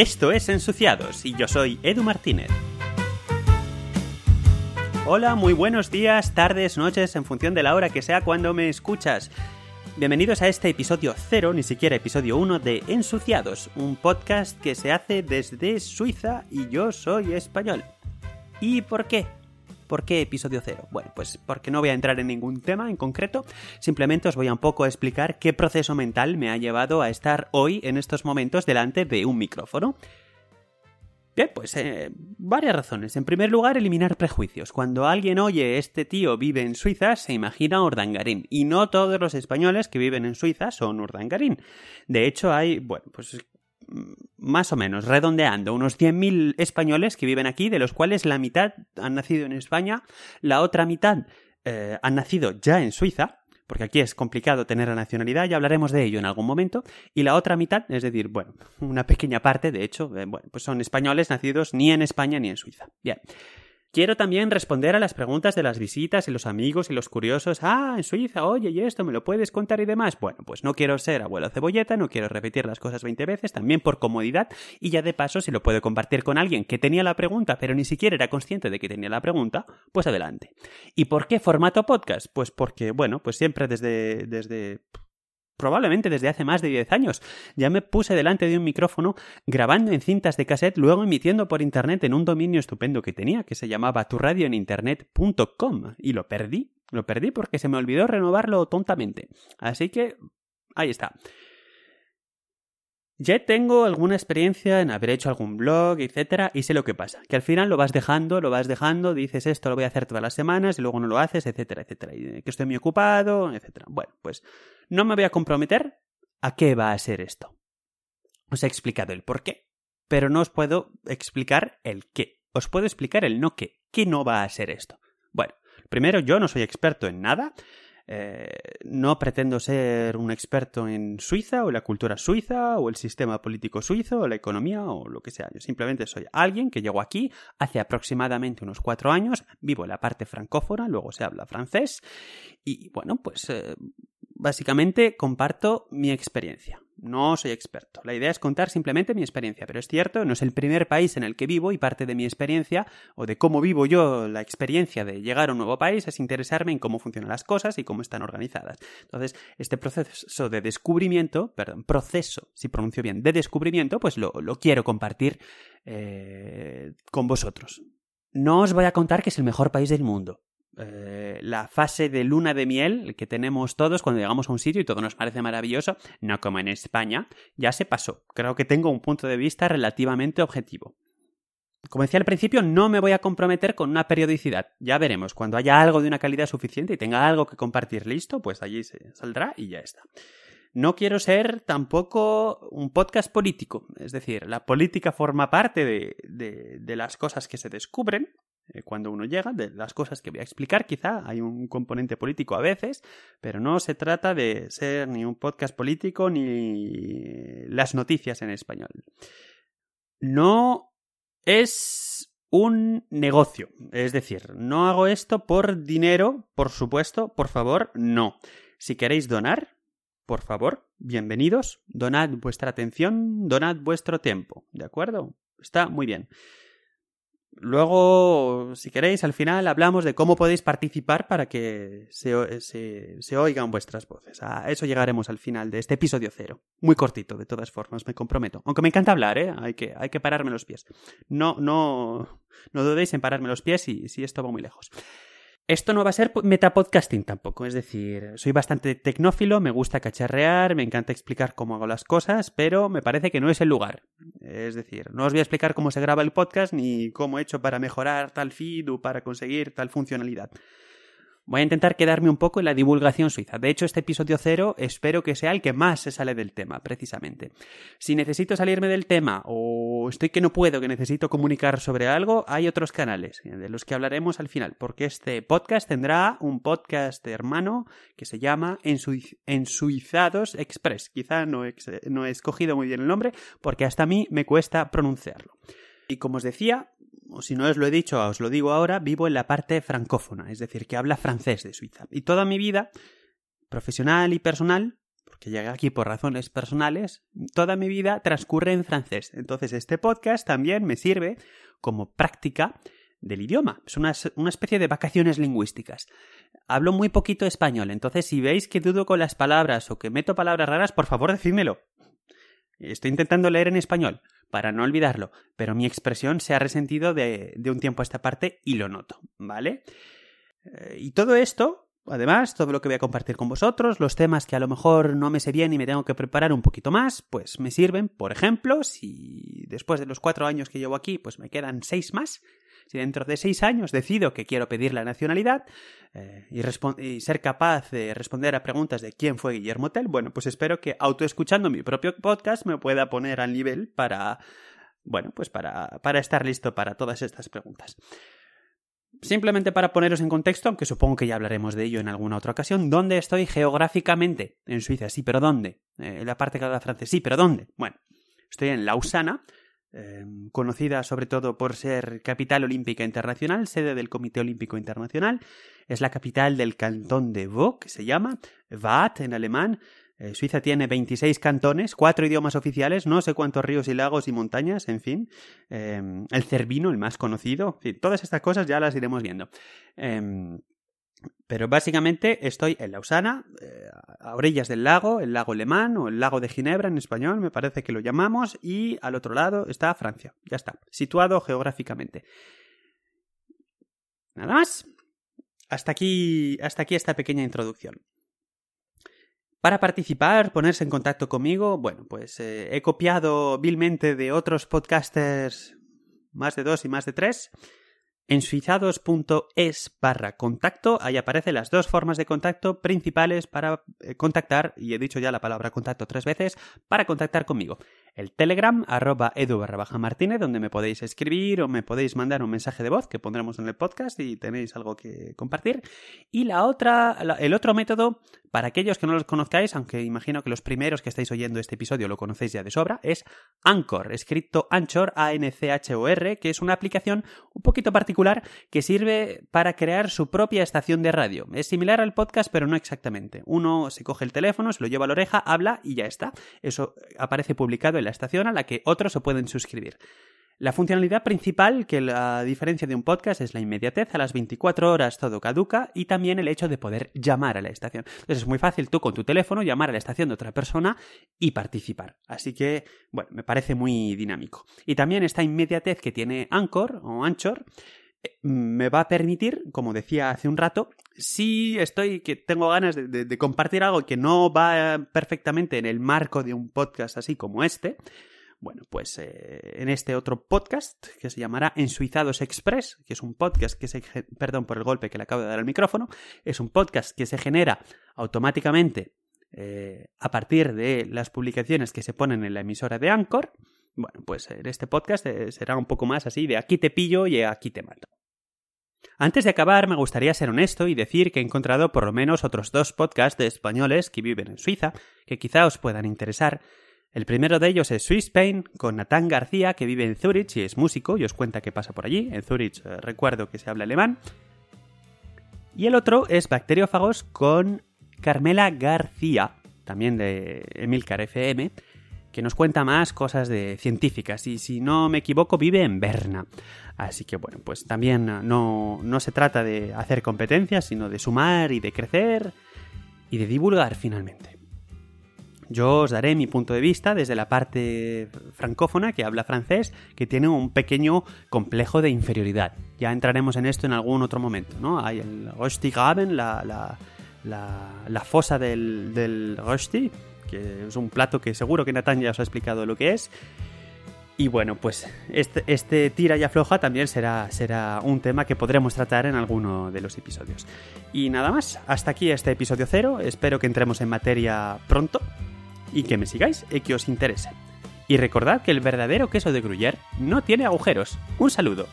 Esto es Ensuciados y yo soy Edu Martínez. Hola, muy buenos días, tardes, noches, en función de la hora que sea cuando me escuchas. Bienvenidos a este episodio cero, ni siquiera episodio 1 de Ensuciados, un podcast que se hace desde Suiza y yo soy español. ¿Y por qué? ¿Por qué episodio cero? Bueno, pues porque no voy a entrar en ningún tema en concreto, simplemente os voy a un poco explicar qué proceso mental me ha llevado a estar hoy en estos momentos delante de un micrófono. Bien, pues eh, varias razones. En primer lugar, eliminar prejuicios. Cuando alguien oye este tío vive en Suiza, se imagina Urdangarín. Y no todos los españoles que viven en Suiza son Urdangarín. De hecho, hay, bueno, pues más o menos, redondeando, unos 100.000 españoles que viven aquí, de los cuales la mitad han nacido en España, la otra mitad eh, han nacido ya en Suiza, porque aquí es complicado tener la nacionalidad, ya hablaremos de ello en algún momento, y la otra mitad, es decir, bueno, una pequeña parte, de hecho, eh, bueno, pues son españoles nacidos ni en España ni en Suiza. Bien. Quiero también responder a las preguntas de las visitas y los amigos y los curiosos. Ah, en Suiza, oye, ¿y esto me lo puedes contar y demás? Bueno, pues no quiero ser abuelo cebolleta, no quiero repetir las cosas 20 veces, también por comodidad y ya de paso si lo puedo compartir con alguien que tenía la pregunta pero ni siquiera era consciente de que tenía la pregunta, pues adelante. ¿Y por qué formato podcast? Pues porque, bueno, pues siempre desde, desde probablemente desde hace más de 10 años. Ya me puse delante de un micrófono grabando en cintas de cassette, luego emitiendo por internet en un dominio estupendo que tenía, que se llamaba turradioeninternet.com. Y lo perdí. Lo perdí porque se me olvidó renovarlo tontamente. Así que ahí está. Ya tengo alguna experiencia en haber hecho algún blog, etcétera, y sé lo que pasa. Que al final lo vas dejando, lo vas dejando, dices esto lo voy a hacer todas las semanas y luego no lo haces, etcétera, etcétera. Y que estoy muy ocupado, etcétera. Bueno, pues no me voy a comprometer a qué va a ser esto. Os he explicado el por qué, pero no os puedo explicar el qué. Os puedo explicar el no qué. ¿Qué no va a ser esto? Bueno, primero yo no soy experto en nada. Eh, no pretendo ser un experto en Suiza o la cultura suiza o el sistema político suizo o la economía o lo que sea. Yo simplemente soy alguien que llegó aquí hace aproximadamente unos cuatro años, vivo en la parte francófona, luego se habla francés y bueno, pues eh, básicamente comparto mi experiencia. No soy experto. La idea es contar simplemente mi experiencia, pero es cierto, no es el primer país en el que vivo y parte de mi experiencia o de cómo vivo yo la experiencia de llegar a un nuevo país es interesarme en cómo funcionan las cosas y cómo están organizadas. Entonces, este proceso de descubrimiento, perdón, proceso, si pronuncio bien, de descubrimiento, pues lo, quiero compartir eh, con vosotros. No os voy a contar que es el mejor país del mundo. Eh, la fase de luna de miel que tenemos todos cuando llegamos a un sitio y todo nos parece maravilloso, no como en España, ya se pasó. Creo que tengo un punto de vista relativamente objetivo. Como decía al principio, no me voy a comprometer con una periodicidad. Ya veremos. Cuando haya algo de una calidad suficiente y tenga algo que compartir listo, pues allí se saldrá y ya está. No quiero ser tampoco un podcast político. Es decir, la política forma parte de, las cosas que se descubren, cuando uno llega, de las cosas que voy a explicar, quizá hay un componente político a veces, pero no se trata de ser ni un podcast político ni las noticias en español. No es un negocio, es decir, no hago esto por dinero, por supuesto, por favor, no. Si queréis donar, por favor, bienvenidos, donad vuestra atención, donad vuestro tiempo, ¿de acuerdo? Está muy bien. Luego, si queréis, al final hablamos de cómo podéis participar para que se, se, oigan vuestras voces. A eso llegaremos al final de este episodio cero. Muy cortito, de todas formas, me comprometo. Aunque me encanta hablar, ¿eh? Hay que, hay que pararme los pies. No, no, no dudéis en pararme los pies si, si esto va muy lejos. Esto no va a ser metapodcasting tampoco, es decir, soy bastante tecnófilo, me gusta cacharrear, me encanta explicar cómo hago las cosas, pero me parece que no es el lugar. Es decir, no os voy a explicar cómo se graba el podcast ni cómo he hecho para mejorar tal feed o para conseguir tal funcionalidad. Voy a intentar quedarme un poco en la divulgación suiza. De hecho, este episodio cero espero que sea el que más se sale del tema, precisamente. Si necesito salirme del tema o estoy que no puedo, que necesito comunicar sobre algo, hay otros canales de los que hablaremos al final, porque este podcast tendrá un podcast hermano que se llama Ensuizados Express. Quizá no no he escogido muy bien el nombre porque hasta a mí me cuesta pronunciarlo. Y como os decía, o si no os lo he dicho, os lo digo ahora, vivo en la parte francófona, es decir, que habla francés de Suiza. Y toda mi vida, profesional y personal, porque llegué aquí por razones personales, toda mi vida transcurre en francés. Entonces este podcast también me sirve como práctica del idioma. Es una, una, especie de vacaciones lingüísticas. Hablo muy poquito español, entonces si veis que dudo con las palabras o que meto palabras raras, por favor decídmelo. Estoy intentando leer en español para no olvidarlo, pero mi expresión se ha resentido de, de un tiempo a esta parte y lo noto, ¿vale? Eh, y todo esto Además, todo lo que voy a compartir con vosotros, los temas que a lo mejor no me sé bien y me tengo que preparar un poquito más, pues me sirven, por ejemplo, si después de los cuatro años que llevo aquí, pues me quedan seis más, si dentro de seis años decido que quiero pedir la nacionalidad eh, y, ser capaz de responder a preguntas de quién fue Guillermo Tell, bueno, pues espero que autoescuchando mi propio podcast me pueda poner al nivel para, bueno, pues para, para estar listo para todas estas preguntas. Simplemente para poneros en contexto, aunque supongo que ya hablaremos de ello en alguna otra ocasión, ¿dónde estoy geográficamente? En Suiza, sí, pero ¿dónde? Eh, en la parte que habla francés, sí, pero ¿dónde? Bueno, estoy en Lausana, Em, conocida sobre todo por ser capital olímpica internacional, sede del Comité Olímpico Internacional. Es la capital del cantón de Vaud, que se llama Waadt en alemán. Eh, Suiza tiene 26 cantones, cuatro idiomas oficiales, no sé cuántos ríos y lagos y montañas, en fin. Em, el Cervino, el más conocido. todas estas cosas ya las iremos viendo. Pero básicamente estoy en Lausana, eh, a orillas del lago, el lago Lemán o el lago de Ginebra en español, me parece que lo llamamos, y al otro lado está Francia. Ya está, situado geográficamente. Nada más. Hasta aquí, hasta aquí esta pequeña introducción. Para participar, ponerse en contacto conmigo, bueno, pues eh, he copiado vilmente de otros podcasters, más de dos y más de tres, en suizados.es barra contacto, ahí aparecen las dos formas de contacto principales para eh, contactar, y he dicho ya la palabra contacto tres veces, para contactar conmigo. El Telegram, arroba edu barra baja martínez, donde me podéis escribir o me podéis mandar un mensaje de voz que pondremos en el podcast y tenéis algo que compartir. Y la otra, el otro método, para aquellos que no los conozcáis, aunque imagino que los primeros que estáis oyendo este episodio lo conocéis ya de sobra, es Anchor, escrito Anchor, A-N-C-H-O-R, que es una aplicación un poquito particular que sirve para crear su propia estación de radio. Es similar al podcast, pero no exactamente. Uno se coge el teléfono, se lo lleva a la oreja, habla y ya está. Eso aparece publicado en la estación a la que otros se pueden suscribir. La funcionalidad principal, que la diferencia de un podcast, es la inmediatez, a las 24 horas todo caduca y también el hecho de poder llamar a la estación. Entonces es muy fácil tú con tu teléfono llamar a la estación de otra persona y participar. Así que, bueno, me parece muy dinámico. Y también esta inmediatez que tiene Anchor o Anchor me va a permitir, como decía hace un rato, si estoy que tengo ganas de, compartir algo que no va perfectamente en el marco de un podcast así como este, bueno, pues eh, en este otro podcast que se llamará Ensuizados Express, que es un podcast que se... Perdón por el golpe que le acabo de dar al micrófono, es un podcast que se genera automáticamente eh, a partir de las publicaciones que se ponen en la emisora de Anchor bueno, pues en este podcast eh, será un poco más así de aquí te pillo y aquí te mato. Antes de acabar, me gustaría ser honesto y decir que he encontrado por lo menos otros dos podcasts de españoles que viven en Suiza, que quizá os puedan interesar. El primero de ellos es Swiss Pain, con Natán García, que vive en Zurich y es músico y os cuenta qué pasa por allí. En Zurich eh, recuerdo que se habla alemán. Y el otro es Bacteriófagos con Carmela García, también de Emilcar FM, que nos cuenta más cosas de científicas y si no me equivoco vive en Berna. Así que bueno, pues también no, no se trata de hacer competencias, sino de sumar y de crecer y de divulgar finalmente. Yo os daré mi punto de vista desde la parte francófona que habla francés, que tiene un pequeño complejo de inferioridad. Ya entraremos en esto en algún otro momento, ¿no? Hay el Röstigraben, la, la, la, la fosa del, del que es un plato que seguro que Natán ya os ha explicado lo que es. Y bueno, pues este, este, tira y afloja también será, será un tema que podremos tratar en alguno de los episodios. Y nada más, hasta aquí este episodio cero. Espero que entremos en materia pronto y que me sigáis y que os interese. Y recordad que el verdadero queso de Gruyère no tiene agujeros. Un saludo.